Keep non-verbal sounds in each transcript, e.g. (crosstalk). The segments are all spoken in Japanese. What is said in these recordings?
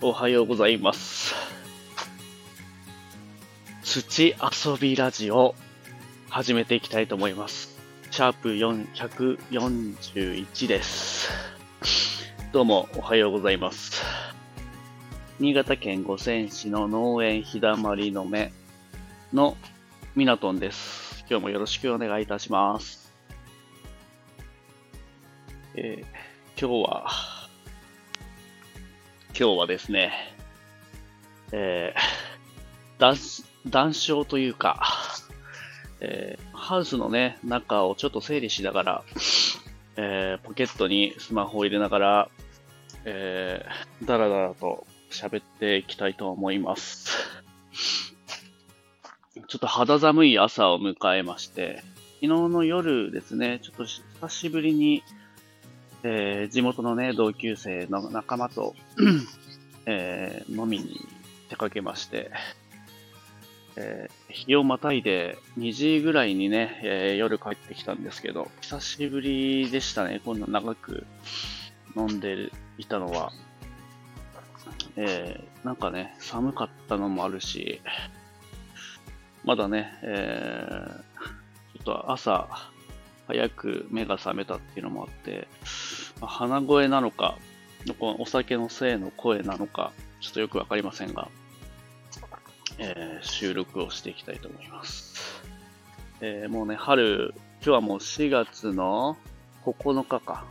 おはようございます。土遊びラジオ始めていきたいと思います。シャープ141です。どうもおはようございます。新潟県五泉市の農園日だまりの目のミナトンです。今日もよろしくお願いいたします。えー、今日は今日はですね、えー、(laughs) 談笑というか、えー、ハウスのね、中をちょっと整理しながら、えー、ポケットにスマホを入れながら、えー、だらだらと喋っていきたいと思います。ちょっと肌寒い朝を迎えまして、昨日の夜ですね、ちょっと久しぶりに、えー、地元のね、同級生の仲間と (clears throat) えー、飲みに出かけまして、えー、日をまたいで2時ぐらいにね、えー、夜帰ってきたんですけど、久しぶりでしたね、こんな長く飲んでいたのは。えー、なんかね、寒かったのもあるし、まだね、えー、ちょっと朝、早く目が覚めたっていうのもあって、まあ、鼻声なのか、このお酒のせいの声なのか、ちょっとよくわかりませんが、えー、収録をしていきたいと思います。えー、もうね、春、今日はもう4月の9日か。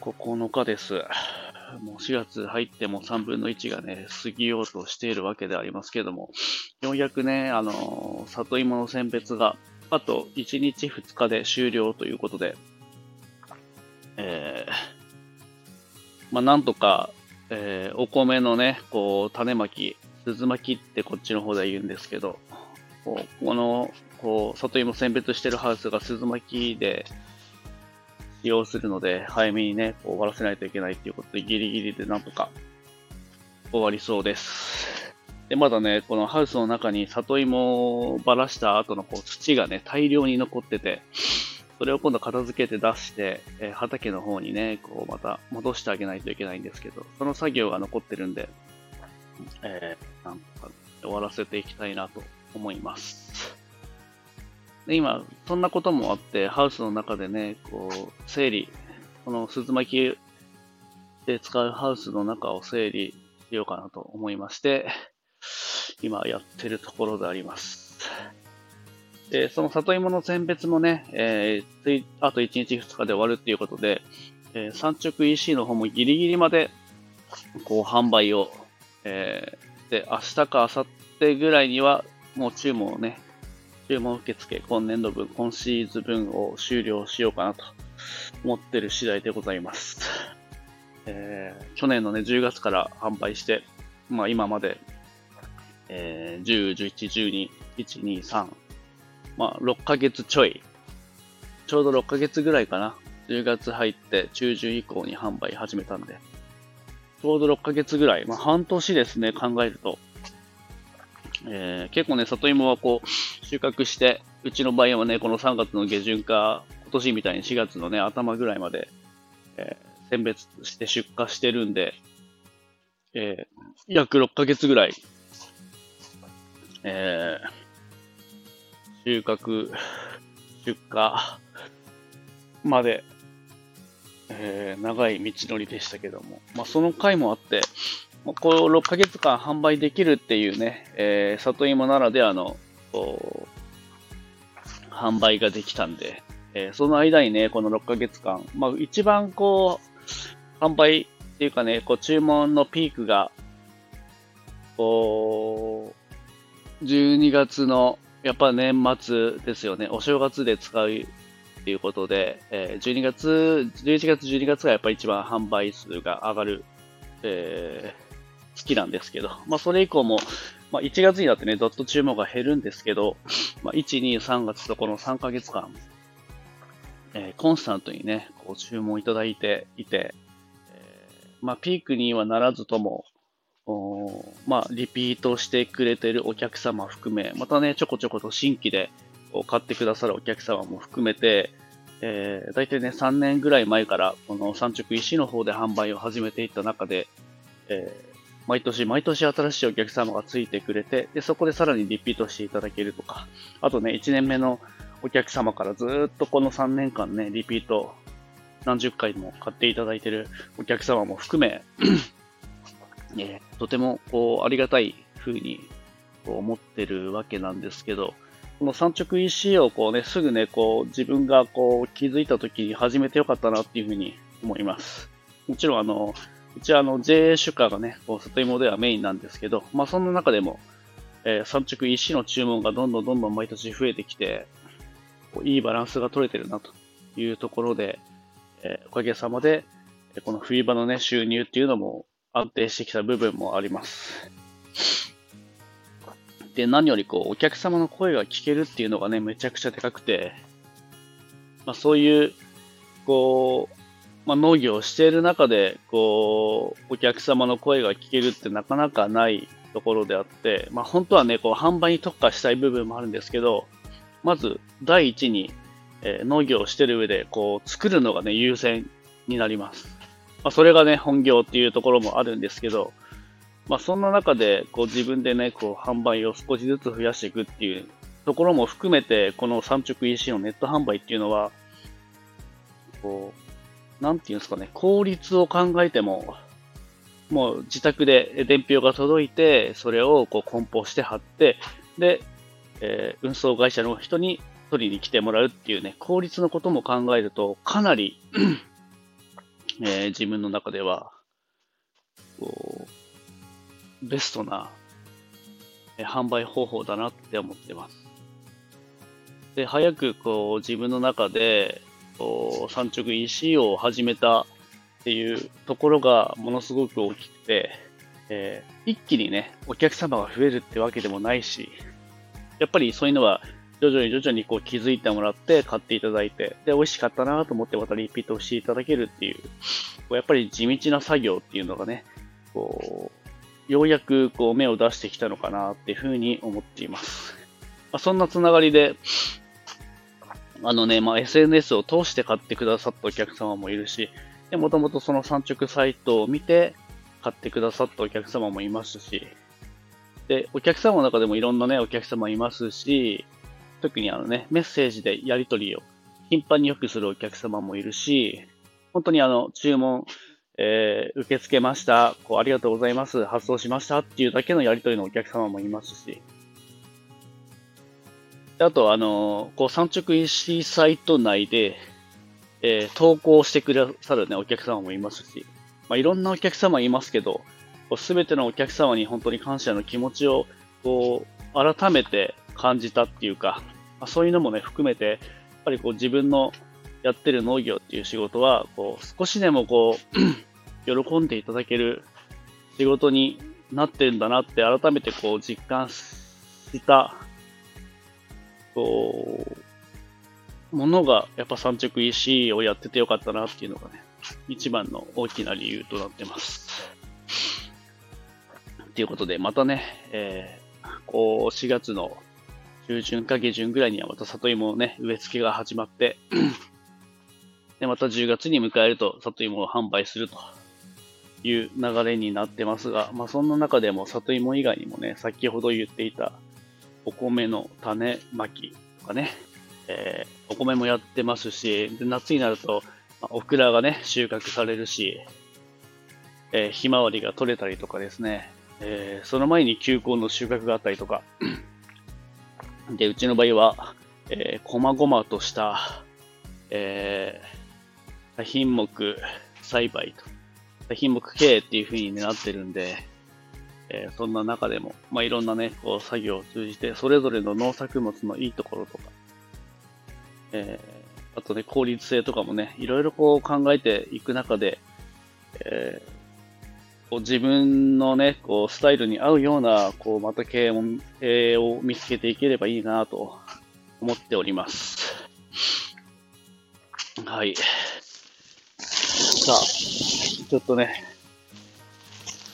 9日です。もう4月入っても3分の1がね、過ぎようとしているわけでありますけども、ようやくね、あのー、里芋の選別が、あと1日2日で終了ということで、えー、まあ、なんとか、えー、お米のね、こう、種まき、鈴巻きってこっちの方で言うんですけど、ここの、こう、里芋選別してるハウスが鈴巻きで使用するので、早めにね、こう終わらせないといけないっていうことで、ギリギリでなんとか終わりそうです。で、まだね、このハウスの中に里芋をばらした後のこう土がね、大量に残ってて、それを今度片付けて出して、えー、畑の方にね、こうまた戻してあげないといけないんですけど、その作業が残ってるんで、えー、なんとか終わらせていきたいなと思います。で今、そんなこともあって、ハウスの中でね、こう、整理、この鈴巻で使うハウスの中を整理しようかなと思いまして、今やってるところであります。で、その里芋の選別もね、えー、あと1日2日で終わるっていうことで、えー、産直 EC の方もギリギリまで、こう、販売を、えー、で、明日か明後日ぐらいには、もう注文をね、注文受付、今年度分、今シーズン分を終了しようかなと思ってる次第でございます。えー、去年のね、10月から販売して、まあ今まで、えー、10、11、12、1、2、3、まあ、6ヶ月ちょい。ちょうど6ヶ月ぐらいかな。10月入って中旬以降に販売始めたんで。ちょうど6ヶ月ぐらい。まあ、半年ですね、考えると。えー、結構ね、里芋はこう、収穫して、うちの場合はね、この3月の下旬か、今年みたいに4月のね、頭ぐらいまで、えー、選別して出荷してるんで、えー、約6ヶ月ぐらい、えー、収穫、出荷まで、えー、長い道のりでしたけども、まあ、その回もあって、まあ、こう6ヶ月間販売できるっていうね、えー、里芋ならではの、販売ができたんで、えー、その間にね、この6ヶ月間、まあ、一番こう、販売っていうかね、こう、注文のピークが、こう、12月のやっぱ年末ですよね。お正月で使うっていうことで、えー、12月、11月、12月がやっぱ一番販売数が上がる、えー、月なんですけど、まあそれ以降も、まあ1月になってね、ドット注文が減るんですけど、まあ1、2、3月とこの3ヶ月間、えー、コンスタントにね、こう注文いただいていて、えー、まあピークにはならずとも、まあ、リピートしてくれてるお客様含め、またね、ちょこちょこと新規で買ってくださるお客様も含めて、えー、大体ね、3年ぐらい前から、この産直石の方で販売を始めていった中で、えー、毎年毎年新しいお客様がついてくれて、で、そこでさらにリピートしていただけるとか、あとね、1年目のお客様からずっとこの3年間ね、リピート何十回も買っていただいてるお客様も含め、え、とてもこうありがたい風にこう思ってるわけなんですけど、この産直 EC をこうね、すぐね、こう自分がこう気づいた時に始めてよかったなっていうふうに思います。もちろんあの、うちはあの JA 出荷がね、こう里芋ではメインなんですけど、まあそんな中でも、えー、産直 EC の注文がどんどんどんどん毎年増えてきて、こういいバランスが取れてるなというところで、えー、おかげさまで、この冬場のね、収入っていうのも安定してきた部分もあります。で、何よりこう、お客様の声が聞けるっていうのがね、めちゃくちゃでかくて、まあそういう、こう、まあ、農業をしている中で、こう、お客様の声が聞けるってなかなかないところであって、まあ本当はね、こう、販売に特化したい部分もあるんですけど、まず、第一に、えー、農業をしてる上で、こう、作るのがね、優先になります。まあ、それがね、本業っていうところもあるんですけど、まあ、そんな中で、こう自分でね、こう販売を少しずつ増やしていくっていうところも含めて、この産直 EC のネット販売っていうのは、こう、なんていうんですかね、効率を考えても、もう自宅で伝票が届いて、それをこう梱包して貼って、で、えー、運送会社の人に取りに来てもらうっていうね、効率のことも考えると、かなりえー、自分の中では、こう、ベストな、え販売方法だなって思ってます。で、早くこう自分の中で、こう、産直 EC を始めたっていうところがものすごく大きくて、えー、一気にね、お客様が増えるってわけでもないし、やっぱりそういうのは徐々に徐々にこう気づいてもらって買っていただいて、で、美味しかったなと思ってまたリピートしていただけるっていう、やっぱり地道な作業っていうのがね、こう、ようやくこう芽を出してきたのかなっていうふうに思っています。まあ、そんなつながりで、あのね、まあ、SNS を通して買ってくださったお客様もいるし、で、もともとその産直サイトを見て買ってくださったお客様もいますし、で、お客様の中でもいろんなね、お客様いますし、特にあのね、メッセージでやり取りを頻繁によくするお客様もいるし、本当にあの、注文えー、受け付けました、こうありがとうございます、発送しましたっていうだけのやり取りのお客様もいますし、あと、あの、こう、産直 EC サイト内で、えー、投稿してくださるね、お客様もいますし、まあ、いろんなお客様いますけど、すべてのお客様に本当に感謝の気持ちを、こう、改めて感じたっていうか、ま、そういうのもね、含めて、やっぱりこう、自分のやってる農業っていう仕事は、こう、少しでもこう、(clears throat) 喜んでいただける仕事になってるんだなって改めてこう実感した、こう、ものがやっぱ産直 EC をやっててよかったなっていうのがね、一番の大きな理由となってます。ということで、またね、えー、こう、4月の中旬か下旬ぐらいにはまた里芋のね、植え付けが始まって (clears throat) で、また10月に迎えると里芋を販売するという流れになってますが、まあ、そんな中でも里芋以外にもね、先ほど言っていたお米の種まきとかね、えー、お米もやってますし、で夏になると、まあ、オクラがね、収穫されるし、えー、ひまわりが取れたりとかですね、えー、その前に球根の収穫があったりとか、で、うちの場合は、えー、こまごまとした、えー、品目栽培と。品目経営っていう風になってるんで、えー、そんな中でも、まあ、いろんなね、こう作業を通じて、それぞれの農作物のいいところとか、えー、あとね、効率性とかもね、いろいろこう考えていく中で、えー、こう自分のね、こうスタイルに合うような、こうまた経営を見つけていければいいなと思っております。はい。さあ、ちょっとね、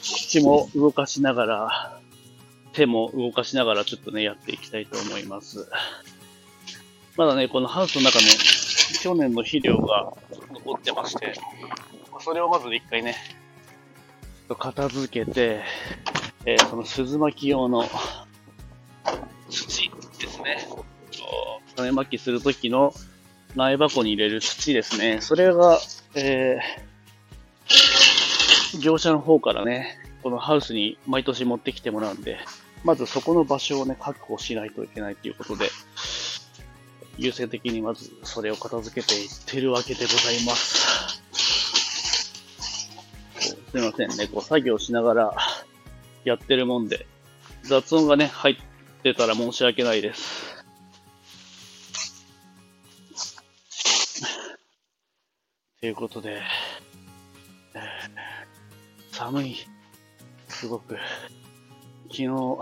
口も動かしながら、手も動かしながらちょっとね、やっていきたいと思います。まだね、このハウスの中ね、去年の肥料が残ってまして、それをまず一回ね、片付けて、えー、その鈴巻き用の土ですね。種まきするときの苗箱に入れる土ですね。それが、えー、業者の方からね、このハウスに毎年持ってきてもらうんで、まずそこの場所をね、確保しないといけないということで、優先的にまずそれを片付けていってるわけでございます。すいませんね、こう作業しながらやってるもんで、雑音がね、入ってたら申し訳ないです。ということで、寒い。すごく。昨日、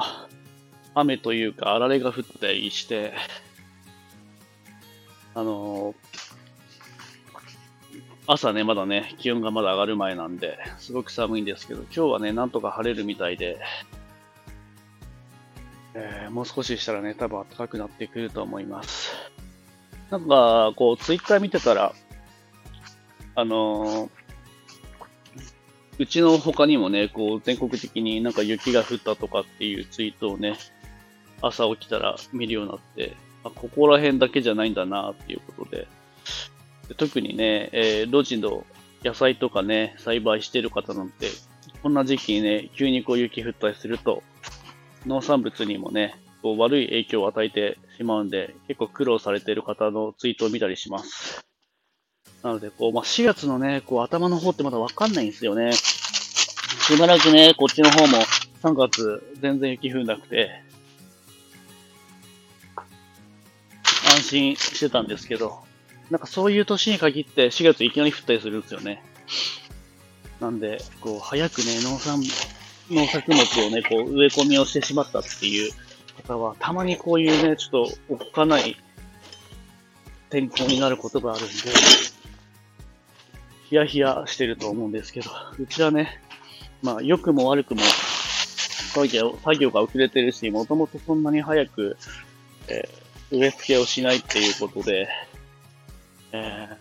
雨というか、あられが降ったりして、あのー、朝ね、まだね、気温がまだ上がる前なんで、すごく寒いんですけど、今日はね、なんとか晴れるみたいで、えー、もう少ししたらね、多分暖かくなってくると思います。なんか、こう、ツイッター見てたら、あのー、うちの他にもね、こう、全国的になんか雪が降ったとかっていうツイートをね、朝起きたら見るようになって、あここら辺だけじゃないんだなっていうことで、特にね、えー、路地の野菜とかね、栽培してる方なんて、こんな時期にね、急にこう雪降ったりすると、農産物にもね、こう悪い影響を与えてしまうんで、結構苦労されてる方のツイートを見たりします。なので、こう、まあ、4月のね、こう、頭の方ってまだわかんないんですよね。しばらくね、こっちの方も3月全然雪降んなくて、安心してたんですけど、なんかそういう年に限って4月いきなり降ったりするんですよね。なんで、こう、早くね、農産、農作物をね、こう、植え込みをしてしまったっていう方は、たまにこういうね、ちょっとおっかない天候になることがあるんで、ヒヤヒヤしてると思うんですけど、うちはね、まあ、良くも悪くも、作業作業が遅れてるし、もともとそんなに早く、えー、植え付けをしないっていうことで、えー、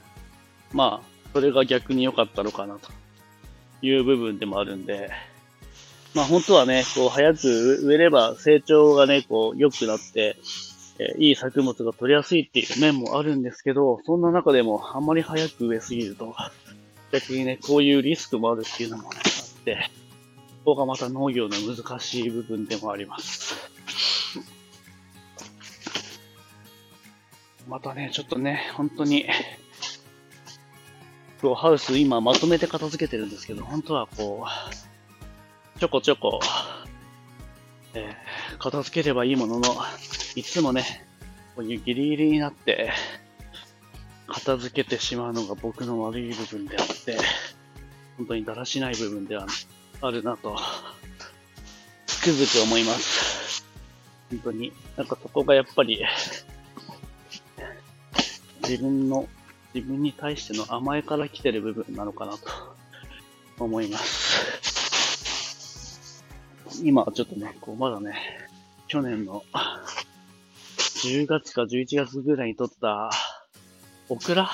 まあ、それが逆に良かったのかなという部分でもあるんで、まあ本当はね、こう早く植えれば成長がね、こう良くなって、え、いい作物が取りやすいっていう面もあるんですけど、そんな中でもあんまり早く植えすぎると、逆にね、こういうリスクもあるっていうのもね、あって、ここがまた農業の難しい部分でもあります。またね、ちょっとね、本当に、こう、ハウス今まとめて片付けてるんですけど、本当はこう、ちょこちょこ、えー、片付ければいいものの、いつもね、こういうギリギリになって、片付けてしまうのが僕の悪い部分であって、本当にだらしない部分ではあるなと、つくづく思います。本当に。なんかそこがやっぱり、自分の、自分に対しての甘えから来てる部分なのかなと思います。今はちょっとね、こうまだね、去年の10月か11月ぐらいに撮ったオクラ？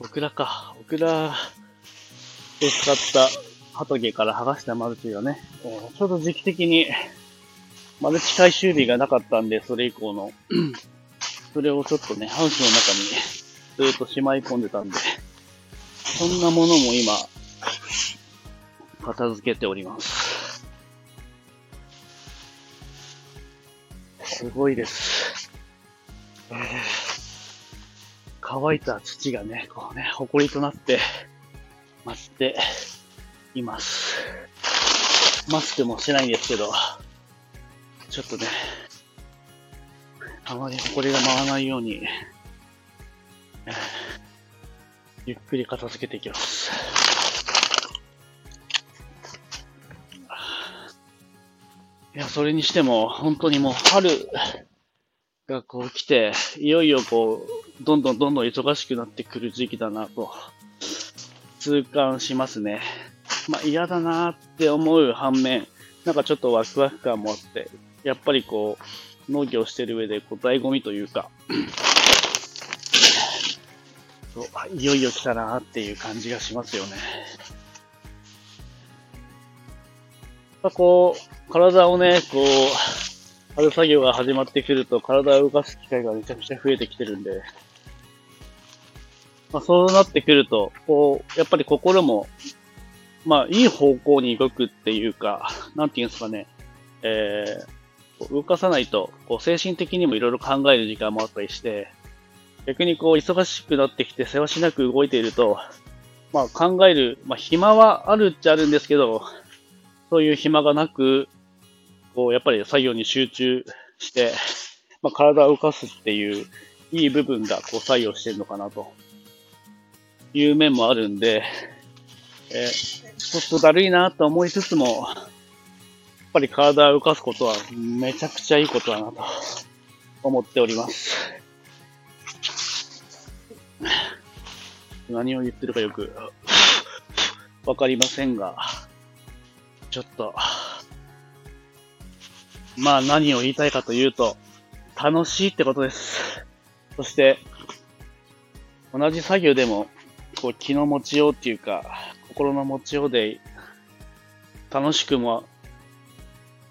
オクラか。オクラを使った畑から剥がしたマルチがね、ちょうど時期的にマルチ回収日がなかったんで、それ以降の、それをちょっとね、ハウスの中にずっとしまい込んでたんで、そんなものも今、片付けております。すごいです。えー乾いた土がね、こうね、埃となって舞っています。マスクもしてないんですけど、ちょっとね、あまり埃が舞わないように、(laughs) ゆっくり片付けていきます。いや、それにしても、本当にもう春がこう来て、いよいよこう、どんどんどんどん忙しくなってくる時期だなと、痛感しますね。まあ嫌だなって思う反面、なんかちょっとワクワク感もあって、やっぱりこう、農業してる上でこう醍醐味というか、そういよいよ来たなっていう感じがしますよね。まあ、こう、体をね、こう、春作業が始まってくると体を動かす機会がめちゃくちゃ増えてきてるんで、まあ、そうなってくると、こう、やっぱり心も、まあ、いい方向に動くっていうか、なんていうんですかね、えー、動かさないと、こう、精神的にもいろいろ考える時間もあったりして、逆にこう、忙しくなってきて、世話しなく動いていると、まあ、考える、まあ、暇はあるっちゃあるんですけど、そういう暇がなく、こう、やっぱり作業に集中して、まあ、体を動かすっていう、いい部分がこう作用してるのかなと。いう面もあるんで、え、ちょっとだるいなと思いつつも、ぱり体を動かすことはめちゃくちゃいいことだなと思っております。何を言ってるかよくわかりませんが、ちょっと、まあ何を言いたいかというと、楽しいってことです。そして、同じ作業でもこう気の持ちようっていうか、心の持ちようで、楽しくも、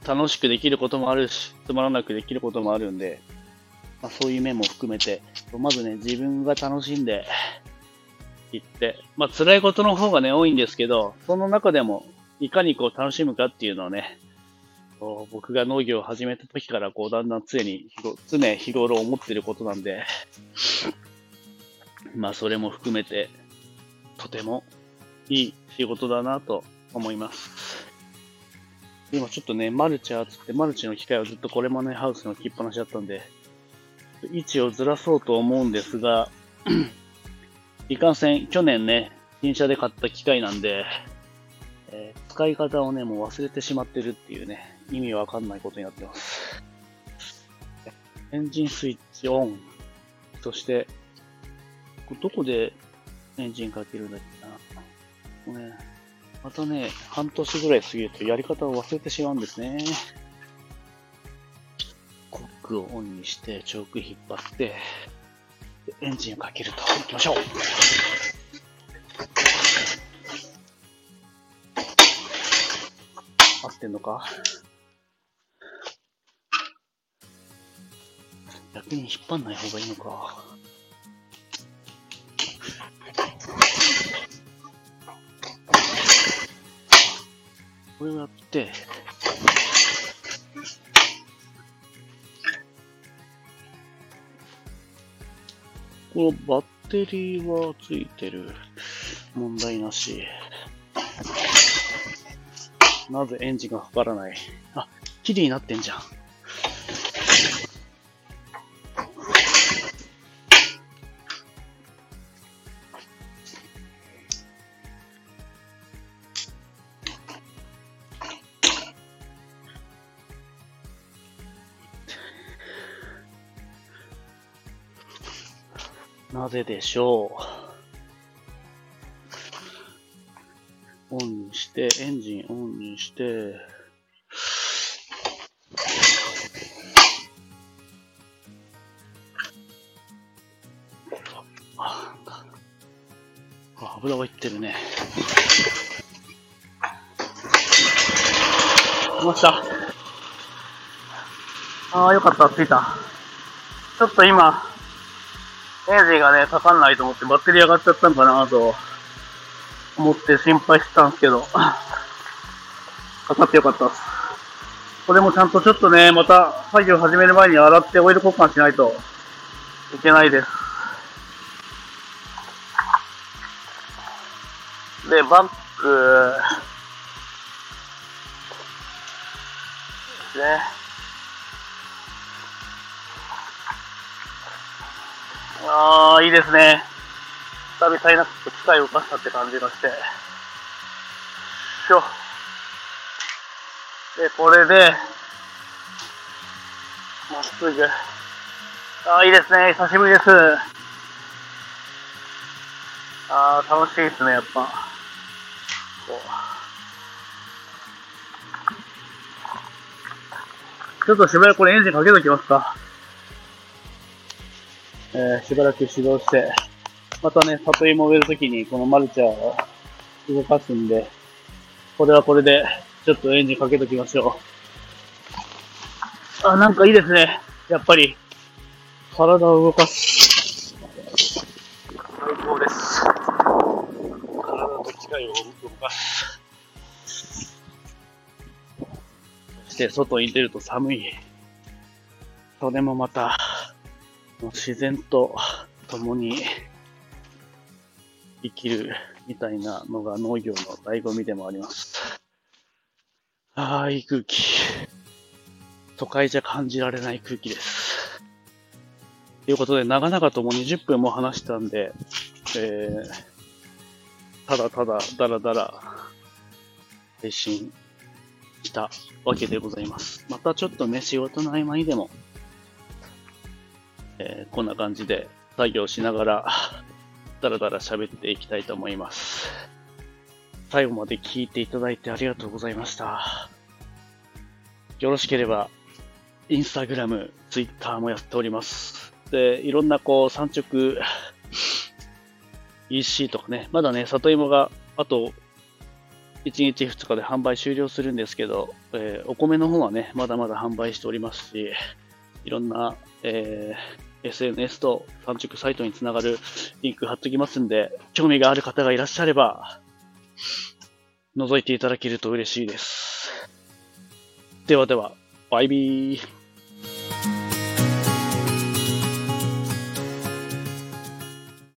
楽しくできることもあるし、つまらなくできることもあるんで、まあ、そういう面も含めて、まずね、自分が楽しんでいって、まあ、辛いことの方がね、多いんですけど、その中でも、いかにこう楽しむかっていうのをね、こう僕が農業を始めた時からこうだんだん常に、常日頃思ってることなんで、まあそれも含めて、とてもいい仕事だなと思います。今ちょっとね、マルチャーつってマルチの機械をずっとこれもね、ハウスの置きっぱなしだったんで、位置をずらそうと思うんですが、(clears throat) いかんせん、去年ね、新車で買った機械なんで、えー、使い方をね、もう忘れてしまってるっていうね、意味わかんないことになってます。エンジンスイッチオン。そして、どこでエンジンかけるんだっけな。ね、またね、半年ぐらい過ぎるとやり方を忘れてしまうんですね。コックをオンにして、チョーク引っ張って、エンジンをかけると。行きましょう。合ってんのか？逆に引っ張んない方がいいのか。これをやって、このバッテリーはついてる。問題なし。なぜエンジンがかからない？あ、キリになってんじゃん。なぜでしょう。オンにして、エンジンオンにして、あ、油がいってるね。来ました。ああ、よかった、着いた。ちょっと今、エンジンがね、かかんないと思ってバッテリー上がっちゃったんかなと思って心配してたんですけど、(laughs) かかってよかったです。これもちゃんとちょっとね、また作業始める前に洗ってオイル交換しないといけないです。で、バンク、ね。ああ、いいですね。久々になく機械を動かしたって感じがして。しょ。で、これで、まっすぐ。ああ、いいですね。久しぶりです。ああ、楽しいですね、やっぱ。こう。ちょっとしばらくこれエンジンかけときますか。えー、しばらく指導して、またね、里芋植えるときにこのマルチャーを動かすんで、これはこれで、ちょっとエンジンかけときましょう。あ、なんかいいですね。やっぱり、体を動かす。最高です。体と機械を動かす。そして、外に出ると寒い。それもまた、自然と共に生きるみたいなのが農業の醍醐味でもあります。ああ、いい空気。都会じゃ感じられない空気です。ということで、長々ともう20分も話したんで、えー、ただただ、だらだら、配信したわけでございます。またちょっとね、仕事の合間にでも、えーこんな感じで作業しながら、だらだら喋っていきたいと思います。最後まで聞いていただいてありがとうございました。よろしければ、インスタグラム、ツイッターもやっております。で、いろんなこう、産直 EC とかね、まだね、里芋があと1日2日で販売終了するんですけど、えーお米の方はね、まだまだ販売しておりますし、いろんな、えー SNS と産直サイトにつながるリンク貼っときますんで、興味がある方がいらっしゃれば、覗いていただけると嬉しいです。ではでは、バイビー。